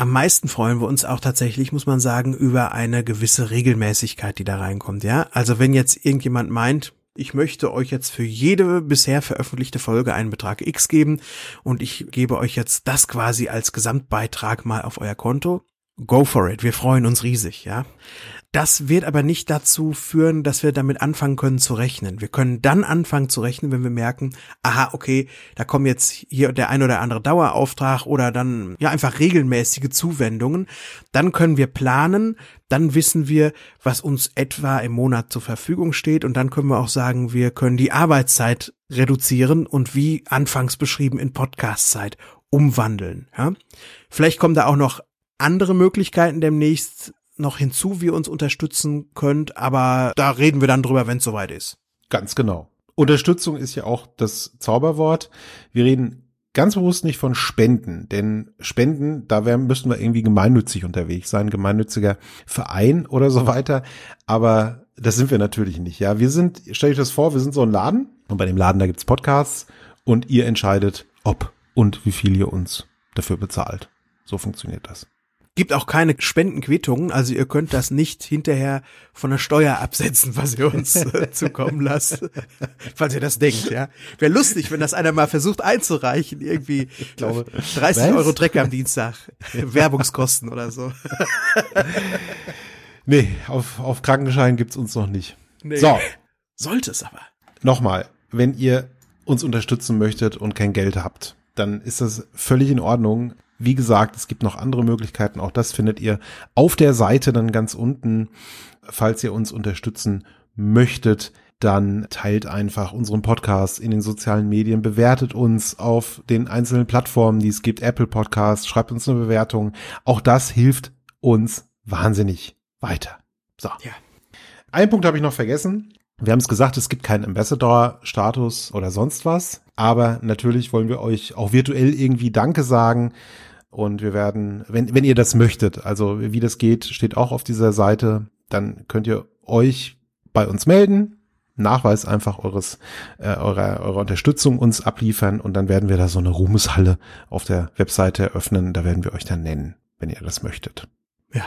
Am meisten freuen wir uns auch tatsächlich, muss man sagen, über eine gewisse Regelmäßigkeit, die da reinkommt, ja. Also wenn jetzt irgendjemand meint, ich möchte euch jetzt für jede bisher veröffentlichte Folge einen Betrag X geben und ich gebe euch jetzt das quasi als Gesamtbeitrag mal auf euer Konto. Go for it. Wir freuen uns riesig, ja. Das wird aber nicht dazu führen, dass wir damit anfangen können zu rechnen. Wir können dann anfangen zu rechnen, wenn wir merken, aha, okay, da kommen jetzt hier der ein oder andere Dauerauftrag oder dann ja einfach regelmäßige Zuwendungen. Dann können wir planen, dann wissen wir, was uns etwa im Monat zur Verfügung steht und dann können wir auch sagen, wir können die Arbeitszeit reduzieren und wie anfangs beschrieben in Podcastzeit umwandeln. Ja? Vielleicht kommen da auch noch andere Möglichkeiten demnächst noch hinzu, wie ihr uns unterstützen könnt, aber da reden wir dann drüber, wenn es soweit ist. Ganz genau. Unterstützung ist ja auch das Zauberwort. Wir reden ganz bewusst nicht von Spenden, denn Spenden, da wär, müssten wir irgendwie gemeinnützig unterwegs sein, gemeinnütziger Verein oder so weiter. Aber das sind wir natürlich nicht. Ja, wir sind, stell euch das vor, wir sind so ein Laden und bei dem Laden, da gibt's Podcasts und ihr entscheidet, ob und wie viel ihr uns dafür bezahlt. So funktioniert das. Gibt auch keine Spendenquittungen, also ihr könnt das nicht hinterher von der Steuer absetzen, was ihr uns äh, zukommen lasst, falls ihr das denkt, ja. Wäre lustig, wenn das einer mal versucht einzureichen, irgendwie ich glaube, 30 was? Euro Dreck am Dienstag, Werbungskosten oder so. nee, auf, auf Krankenschein gibt's uns noch nicht. Nee. So. Sollte es aber. Nochmal, wenn ihr uns unterstützen möchtet und kein Geld habt, dann ist das völlig in Ordnung. Wie gesagt, es gibt noch andere Möglichkeiten. Auch das findet ihr auf der Seite dann ganz unten. Falls ihr uns unterstützen möchtet, dann teilt einfach unseren Podcast in den sozialen Medien, bewertet uns auf den einzelnen Plattformen, die es gibt, Apple Podcast, schreibt uns eine Bewertung. Auch das hilft uns wahnsinnig weiter. So. Ja. Einen Punkt habe ich noch vergessen. Wir haben es gesagt, es gibt keinen Ambassador-Status oder sonst was. Aber natürlich wollen wir euch auch virtuell irgendwie Danke sagen. Und wir werden, wenn, wenn ihr das möchtet, also wie das geht, steht auch auf dieser Seite, dann könnt ihr euch bei uns melden, Nachweis einfach eures, äh, eurer, eurer Unterstützung uns abliefern und dann werden wir da so eine Ruhmeshalle auf der Webseite eröffnen. Da werden wir euch dann nennen, wenn ihr das möchtet. Ja.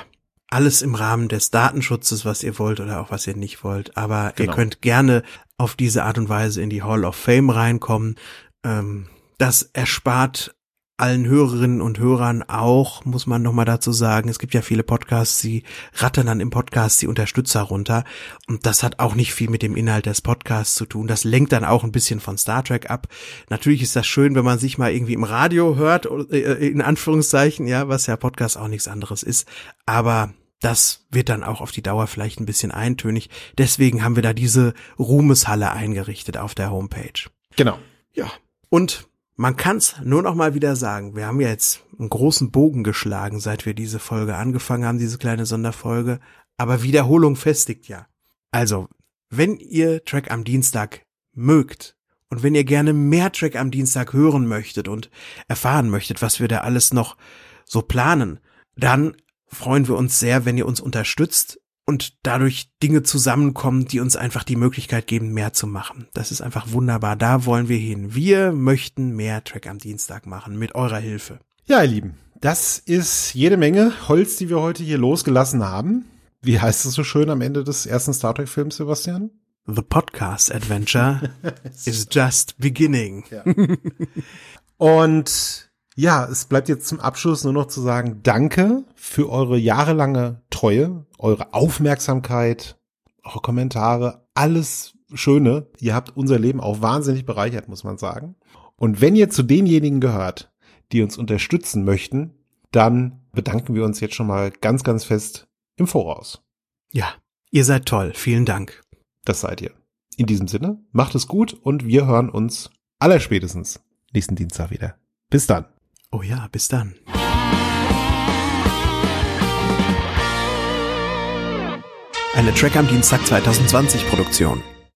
Alles im Rahmen des Datenschutzes, was ihr wollt oder auch was ihr nicht wollt. Aber genau. ihr könnt gerne auf diese Art und Weise in die Hall of Fame reinkommen. Ähm, das erspart allen Hörerinnen und Hörern auch, muss man nochmal dazu sagen. Es gibt ja viele Podcasts, die rattern dann im Podcast die Unterstützer runter. Und das hat auch nicht viel mit dem Inhalt des Podcasts zu tun. Das lenkt dann auch ein bisschen von Star Trek ab. Natürlich ist das schön, wenn man sich mal irgendwie im Radio hört, äh, in Anführungszeichen, ja, was ja Podcast auch nichts anderes ist. Aber das wird dann auch auf die Dauer vielleicht ein bisschen eintönig. Deswegen haben wir da diese Ruhmeshalle eingerichtet auf der Homepage. Genau. Ja. Und man kann's nur noch mal wieder sagen. Wir haben ja jetzt einen großen Bogen geschlagen, seit wir diese Folge angefangen haben, diese kleine Sonderfolge. Aber Wiederholung festigt ja. Also, wenn ihr Track am Dienstag mögt und wenn ihr gerne mehr Track am Dienstag hören möchtet und erfahren möchtet, was wir da alles noch so planen, dann freuen wir uns sehr, wenn ihr uns unterstützt und dadurch Dinge zusammenkommen, die uns einfach die Möglichkeit geben, mehr zu machen. Das ist einfach wunderbar. Da wollen wir hin. Wir möchten mehr Track am Dienstag machen mit eurer Hilfe. Ja, ihr Lieben, das ist jede Menge Holz, die wir heute hier losgelassen haben. Wie heißt es so schön am Ende des ersten Star Trek Films, Sebastian? The podcast adventure is just beginning. Ja. Und ja, es bleibt jetzt zum Abschluss nur noch zu sagen, danke für eure jahrelange Treue, eure Aufmerksamkeit, eure Kommentare, alles Schöne. Ihr habt unser Leben auch wahnsinnig bereichert, muss man sagen. Und wenn ihr zu denjenigen gehört, die uns unterstützen möchten, dann bedanken wir uns jetzt schon mal ganz, ganz fest im Voraus. Ja, ihr seid toll. Vielen Dank. Das seid ihr. In diesem Sinne, macht es gut und wir hören uns allerspätestens nächsten Dienstag wieder. Bis dann. Oh ja, bis dann. Eine Track am Dienstag 2020 Produktion.